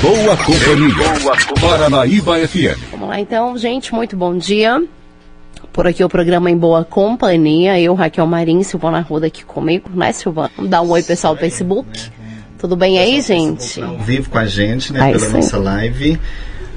Boa Companhia. Boa Paranaíba FM. Vamos lá então, gente, muito bom dia. Por aqui o programa Em Boa Companhia. Eu, Raquel Marim, Silvana Ruda aqui comigo, né, Silvana? Vamos dar um oi pessoal do Facebook. Tudo bem aí, gente? Ao vivo com a gente, né, pela nossa live.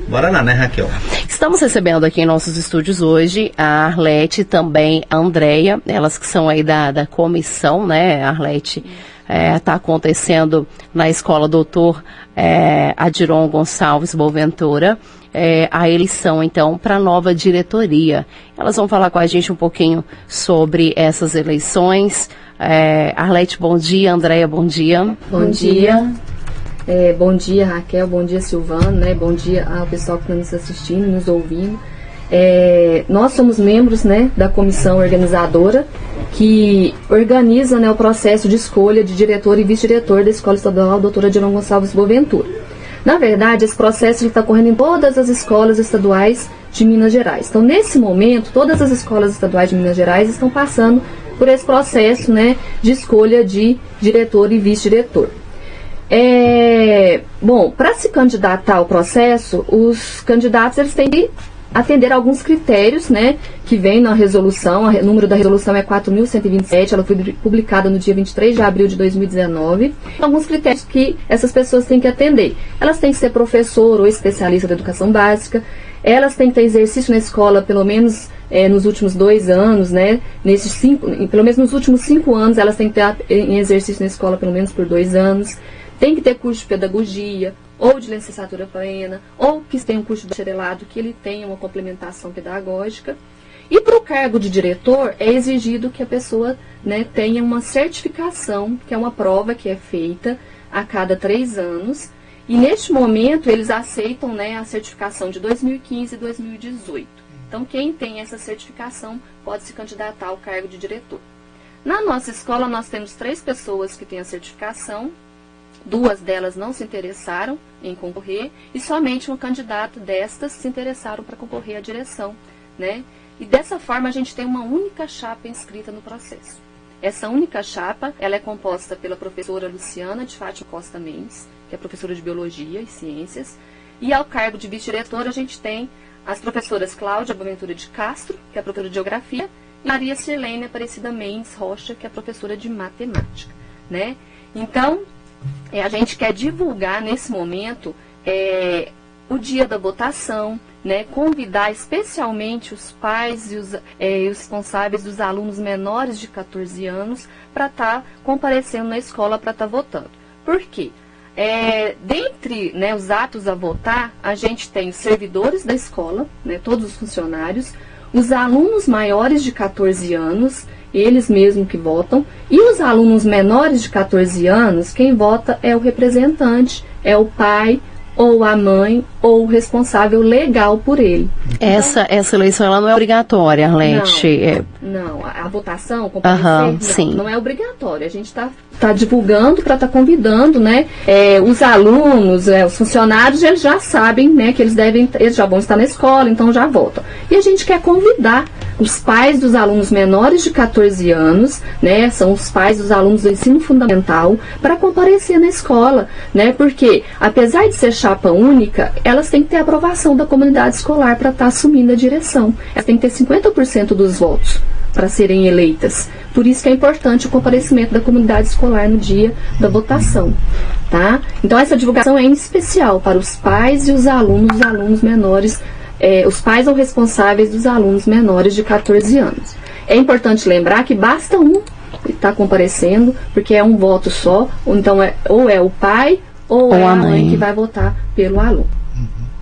Bora lá, né, Raquel? Estamos recebendo aqui em nossos estúdios hoje a Arlete e também a Andrea, elas que são aí da, da comissão, né? Arlete está acontecendo na escola Doutor é, Adiron Gonçalves Boaventura. é, a eleição, então, para a nova diretoria. Elas vão falar com a gente um pouquinho sobre essas eleições. É, Arlete, bom dia. Andréia, bom dia. Bom dia. É, bom dia, Raquel. Bom dia, Silvano. Né? Bom dia ao pessoal que está nos assistindo, nos ouvindo. É, nós somos membros né, da comissão organizadora que organiza né, o processo de escolha de diretor e vice-diretor da Escola Estadual Doutora Dirão Gonçalves Boaventura. Na verdade, esse processo está correndo em todas as escolas estaduais de Minas Gerais. Então, nesse momento, todas as escolas estaduais de Minas Gerais estão passando por esse processo né, de escolha de diretor e vice-diretor. É, bom, para se candidatar ao processo, os candidatos eles têm que atender a alguns critérios, né, que vem na resolução, o número da resolução é 4.127, ela foi publicada no dia 23 de abril de 2019. Alguns critérios que essas pessoas têm que atender. Elas têm que ser professor ou especialista da educação básica, elas têm que ter exercício na escola pelo menos é, nos últimos dois anos, né? Nesses cinco, pelo menos nos últimos cinco anos, elas têm que ter em exercício na escola pelo menos por dois anos. Tem que ter curso de pedagogia, ou de licenciatura plena, ou que tem um curso de bacharelado que ele tenha uma complementação pedagógica. E para o cargo de diretor, é exigido que a pessoa né, tenha uma certificação, que é uma prova que é feita a cada três anos. E neste momento, eles aceitam né, a certificação de 2015 e 2018. Então, quem tem essa certificação pode se candidatar ao cargo de diretor. Na nossa escola, nós temos três pessoas que têm a certificação, Duas delas não se interessaram em concorrer e somente um candidato destas se interessaram para concorrer à direção, né? E dessa forma a gente tem uma única chapa inscrita no processo. Essa única chapa, ela é composta pela professora Luciana de Fátima Costa Mendes, que é professora de Biologia e Ciências, e ao cargo de vice-diretora a gente tem as professoras Cláudia Boaventura de Castro, que é professora de Geografia, e Maria Sirlene Aparecida Mendes Rocha, que é professora de Matemática, né? Então, é, a gente quer divulgar nesse momento é, o dia da votação, né, convidar especialmente os pais e os, é, os responsáveis dos alunos menores de 14 anos para estar tá comparecendo na escola para estar tá votando. Por quê? É, dentre né, os atos a votar, a gente tem os servidores da escola, né, todos os funcionários, os alunos maiores de 14 anos, eles mesmos que votam, e os alunos menores de 14 anos, quem vota é o representante, é o pai ou a mãe ou o responsável legal por ele. Essa, essa eleição ela não é obrigatória, Arlete. Não, é... não a, a votação, comparecer, não, sim. não é obrigatória. A gente está tá divulgando para estar tá convidando, né? É, os alunos, é, os funcionários, eles já sabem, né, que eles devem, eles já vão estar na escola, então já votam. E a gente quer convidar os pais dos alunos menores de 14 anos, né, são os pais dos alunos do ensino fundamental, para comparecer na escola, né, porque apesar de ser chapa única, elas têm que ter aprovação da comunidade escolar para estar tá assumindo a direção. Elas têm que ter 50% dos votos para serem eleitas. Por isso que é importante o comparecimento da comunidade escolar no dia da votação, tá? Então essa divulgação é em especial para os pais e os alunos, os alunos menores é, os pais ou responsáveis dos alunos menores de 14 anos. É importante lembrar que basta um estar comparecendo, porque é um voto só, ou então é, ou é o pai ou, Ou é a a mãe mãe. que vai votar pelo aluno.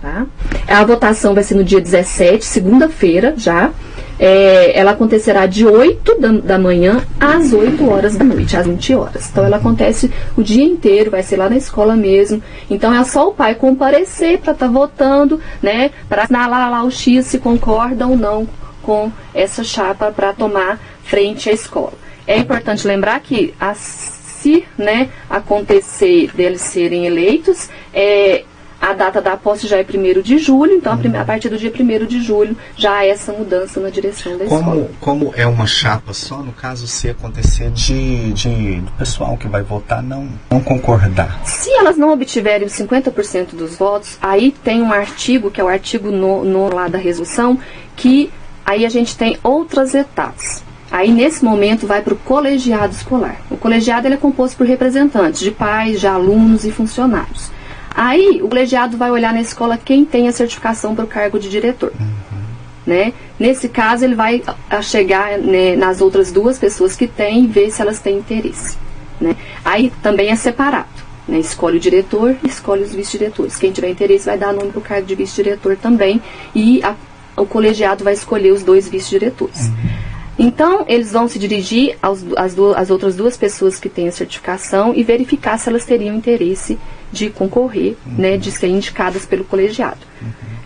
Tá? A votação vai ser no dia 17, segunda-feira já. É, ela acontecerá de 8 da, da manhã às 8 horas da noite, às 20 horas. Então ela acontece o dia inteiro, vai ser lá na escola mesmo. Então é só o pai comparecer para estar votando, né? Para assinalar lá o X se concorda ou não com essa chapa para tomar frente à escola. É importante lembrar que a se né, acontecer deles serem eleitos, é, a data da posse já é 1 de julho, então a, a partir do dia 1 de julho já há essa mudança na direção da Como, escola. como é uma chapa só, no caso, se acontecer de, de do pessoal que vai votar não, não concordar. Se elas não obtiverem os 50% dos votos, aí tem um artigo, que é o artigo no, no lá da resolução, que aí a gente tem outras etapas. Aí, nesse momento, vai para o colegiado escolar. O colegiado é composto por representantes de pais, de alunos e funcionários. Aí, o colegiado vai olhar na escola quem tem a certificação para o cargo de diretor. Né? Nesse caso, ele vai chegar né, nas outras duas pessoas que têm e ver se elas têm interesse. Né? Aí também é separado. Né? Escolhe o diretor escolhe os vice-diretores. Quem tiver interesse vai dar nome para o cargo de vice-diretor também. E a, o colegiado vai escolher os dois vice-diretores. Então, eles vão se dirigir às, às outras duas pessoas que têm a certificação e verificar se elas teriam interesse de concorrer, né, de ser indicadas pelo colegiado.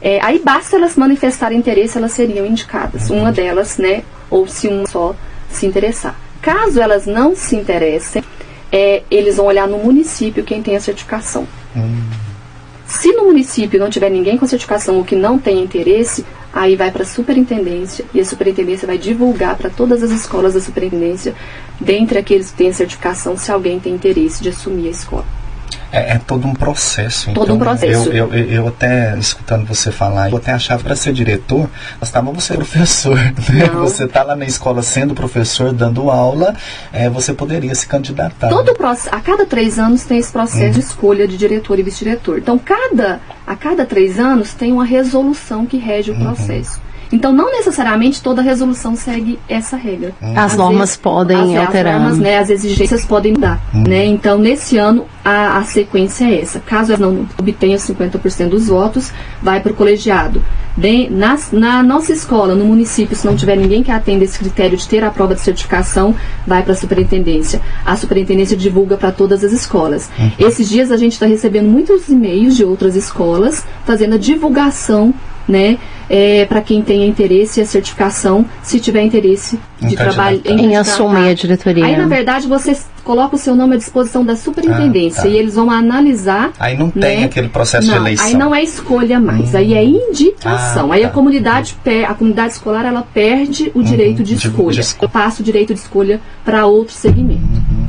É, aí basta elas manifestarem interesse, elas seriam indicadas. Uma delas, né, ou se uma só se interessar. Caso elas não se interessem, é, eles vão olhar no município quem tem a certificação. Se no município não tiver ninguém com certificação ou que não tem interesse, aí vai para a superintendência e a superintendência vai divulgar para todas as escolas da superintendência, dentre aqueles que têm certificação, se alguém tem interesse de assumir a escola. É, é todo um processo. Todo um então, processo. Eu, eu, eu, até, escutando você falar, eu até achava para ser diretor, bastava você ser professor. Né? Você está lá na escola sendo professor, dando aula, é, você poderia se candidatar. Todo o processo, a cada três anos tem esse processo de escolha de diretor e vice-diretor. Então, cada, a cada três anos tem uma resolução que rege o processo. Então, não necessariamente toda resolução segue essa regra. As Às normas vezes, podem as, alterar. As, normas, né, as exigências podem mudar. Né? Então, nesse ano, a, a sequência é essa. Caso ela não obtenha 50% dos votos, vai para o colegiado. De, na, na nossa escola, no município, se não tiver ninguém que atenda esse critério de ter a prova de certificação, vai para a superintendência. A superintendência divulga para todas as escolas. Esses dias a gente está recebendo muitos e-mails de outras escolas fazendo a divulgação né, para quem tenha interesse e a certificação, se tiver interesse Em de trabalhar candidatar. Em candidatar. assumir a diretoria. Aí, na verdade, você coloca o seu nome à disposição da superintendência Ah, tá. e eles vão analisar. Aí não tem né? aquele processo de Não, eleição. Aí não é escolha mais, aí é indicação. Ah, aí a tá. comunidade, per- a comunidade escolar ela perde o direito de de- de escolha. escolha. Passa o direito de escolha para outro segmento.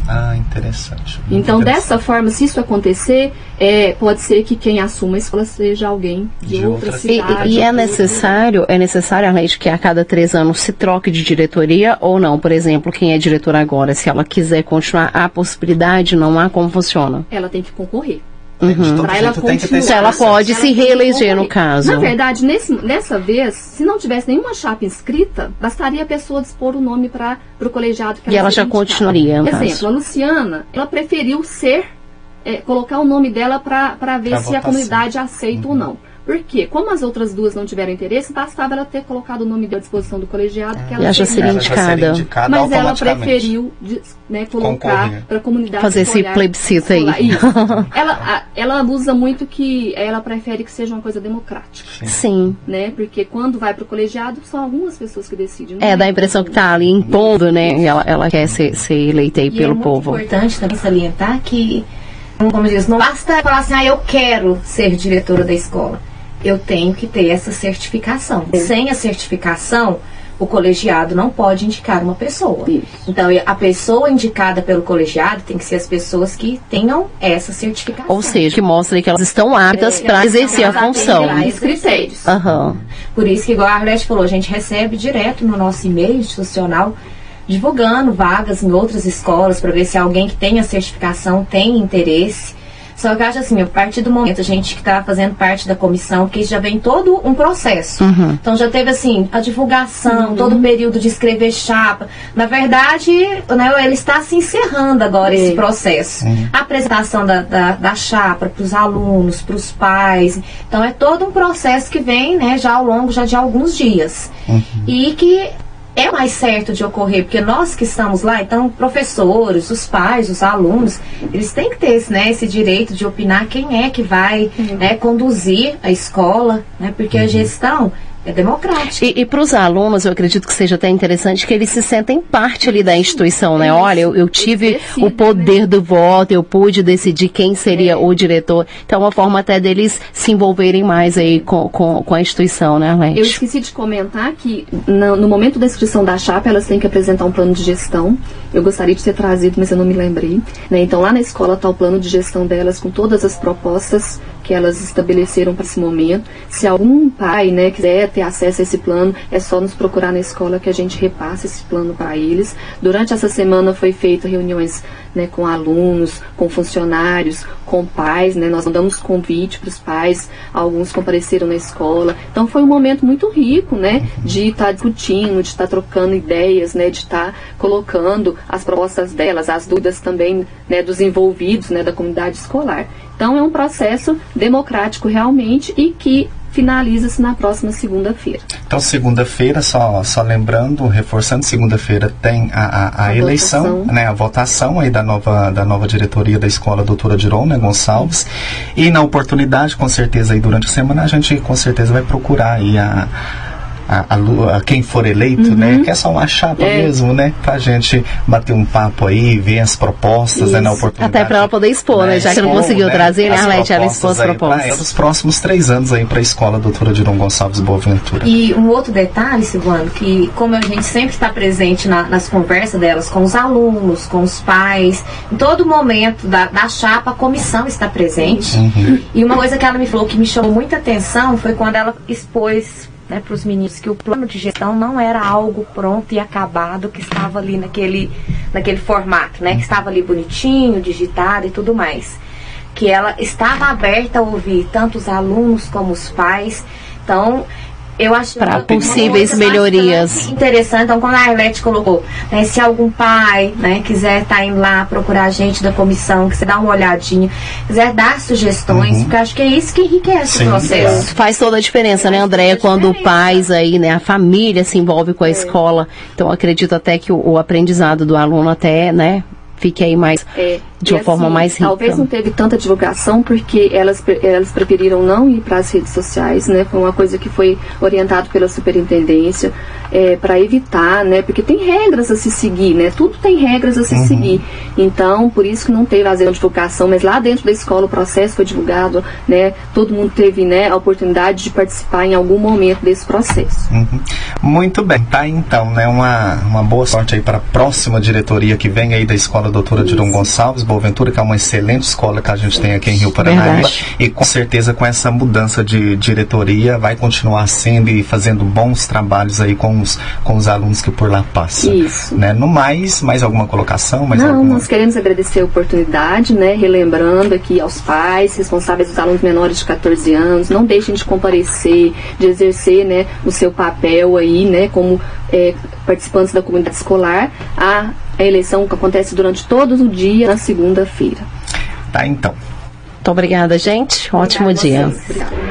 Ah, interessante. Muito Então, interessante. dessa forma, se isso acontecer, é, pode ser que quem assuma a escola seja alguém de, De outra, outra E, cidade. e é outro- necessário, é necessário, Arlete, que a cada três anos se troque de diretoria ou não? Por exemplo, quem é diretor agora, se ela quiser continuar, há possibilidade, não há como funciona? Ela tem que concorrer. Todo Pra ela tem que ter Então ela pode Ela se reeleger, no caso. Na verdade, nesse, nessa vez, se não tivesse nenhuma chapa inscrita, bastaria a pessoa dispor o nome para o colegiado que E ela já indicada. continuaria, no Exemplo, caso. a Luciana, ela preferiu ser, é, colocar o nome dela para ver Pra se a comunidade aceita ou não. Por quê? Como as outras duas não tiveram interesse, bastava ela ter colocado o nome dela à disposição do colegiado, que ela, ela já seria Ela já seria indicada. indicada mas ela preferiu né, colocar para a comunidade Fazer esse plebiscito aí. ela, a- ela usa muito que ela prefere que seja uma coisa democrática Sim. né? Porque quando vai para o colegiado, são algumas pessoas que decidem. É, dá a impressão que tá ali impondo, né? E ela, ela quer ser, ser eleita aí E é pelo muito povo. importante também salientar que, como diz, não basta falar assim, ah, eu quero ser diretora da escola. Eu tenho que ter essa certificação. Sem a certificação, o colegiado não pode indicar uma pessoa. Isso. Então, a pessoa indicada pelo colegiado tem que ser as pessoas que tenham essa certificação. Ou seja, que mostra que elas estão aptas É, para exercer a função. Os critérios. Aham. Por isso que, igual a Arlete falou, a gente recebe direto no nosso e-mail institucional divulgando vagas em outras escolas para ver se alguém que tem a certificação tem interesse. Só que eu acho assim, a partir do momento a gente que está fazendo parte da comissão, isso já vem todo um processo. Então já teve assim, a divulgação, todo o período de escrever chapa. Na verdade, né, ele está se encerrando agora esse processo. A apresentação da, da, da chapa para os alunos, para os pais. Então é todo um processo que vem né, já ao longo já de alguns dias. E que é mais certo de ocorrer, porque nós que estamos lá, então, professores, os pais, os alunos, eles têm que ter esse, né, esse direito de opinar quem é que vai né, conduzir a escola, né, porque a gestão é democrático. E, e para os alunos, eu acredito que seja até interessante que eles se sentem parte ali da instituição, né? Olha, eu, eu tive o poder do voto, eu pude decidir quem seria é. o diretor. Então, é uma forma até deles se envolverem mais aí com, com, com a instituição, né, Arlete? Eu esqueci de comentar que no, no, momento da inscrição da chapa, elas têm que apresentar um plano de gestão. Eu gostaria de ter trazido, mas eu não me lembrei. Né? Então, lá na escola está o plano de gestão delas com todas as propostas que elas estabeleceram para esse momento. Se algum pai né, quiser ter acesso a esse plano, é só nos procurar na escola que a gente repassa esse plano para eles. Durante essa semana foi feita reuniões né, com alunos, com funcionários, com pais, né, nós mandamos convite para os pais, alguns compareceram na escola. Então foi um momento muito rico, né, de estar tá discutindo, de estar tá trocando ideias, né, de estar tá colocando as propostas delas, as dúvidas também né, dos envolvidos, né, da comunidade escolar. Então é um processo democrático realmente e que finaliza-se na próxima segunda-feira. Então, segunda-feira, só, só lembrando, reforçando, segunda-feira tem a, a, a, a eleição, votação. né, a votação aí da nova, da nova diretoria da escola doutora Diron, né, Gonçalves. E na oportunidade, com certeza, aí durante a semana, a gente com certeza vai procurar aí a a, a, a quem for eleito, né? uhum. né? Que é só uma chapa é. mesmo, né? Pra gente bater um papo aí, ver as propostas, né, na oportunidade. Até pra ela poder expor, né? né? Já que não conseguiu né? trazer, né, Arlete? Ela expôs as propostas. Pra, os próximos três anos aí pra escola doutora Diron Gonçalves Boaventura. E um outro detalhe, Silvano, que como a gente sempre está presente na, nas conversas delas com os alunos, com os pais, em todo momento da, da chapa, a comissão está presente. Uhum. E uma coisa que ela me falou que me chamou muita atenção foi quando ela expôs né, para os meninos que o plano de gestão não era algo pronto e acabado que estava ali naquele, naquele formato, né, que estava ali bonitinho, digitado e tudo mais. Que ela estava aberta a ouvir tanto os alunos como os pais. Então, eu acho para possíveis melhorias. Interessante. Então, quando a Arlete colocou, né, se algum pai né, quiser estar tá indo lá procurar a gente da comissão, quiser dar uma olhadinha, quiser dar sugestões, uhum. porque acho que é isso que enriquece Sim, o processo. Faz toda a diferença, né, Andréia? Quando pais aí, né, a família se envolve com a é. escola. Então, acredito até que o, o aprendizado do aluno até, né, fique aí mais é, de uma assim, forma mais rica. Talvez não teve tanta divulgação porque elas, elas preferiram não ir para as redes sociais, né? Foi uma coisa que foi orientado pela superintendência é, para evitar, né? Porque tem regras a se seguir, né? Tudo tem regras a se uhum. seguir. Então, por isso que não teve a divulgação, mas lá dentro da escola o processo foi divulgado, né? Todo mundo teve, né, a oportunidade de participar em algum momento desse processo. Uhum. Muito bem, tá então, né? Uma, uma boa sorte aí para a próxima diretoria que vem aí da escola doutora Diron Gonçalves Boaventura, que é uma excelente escola que a gente tem aqui em Rio Paranaíba. E com certeza com essa mudança de diretoria vai continuar sendo e fazendo bons trabalhos aí com os, com os alunos que por lá passam. Isso. Né? No mais, mais alguma colocação? Mais Não, alguma... nós queremos agradecer a oportunidade, né? Relembrando aqui aos pais, responsáveis dos alunos menores de 14 anos, não deixem de comparecer, de exercer né, o seu papel aí, né, como é, participantes da comunidade escolar. A a eleição acontece durante todo o dia, na segunda-feira. Tá, então. Muito obrigada, gente. Ótimo dia. Obrigada.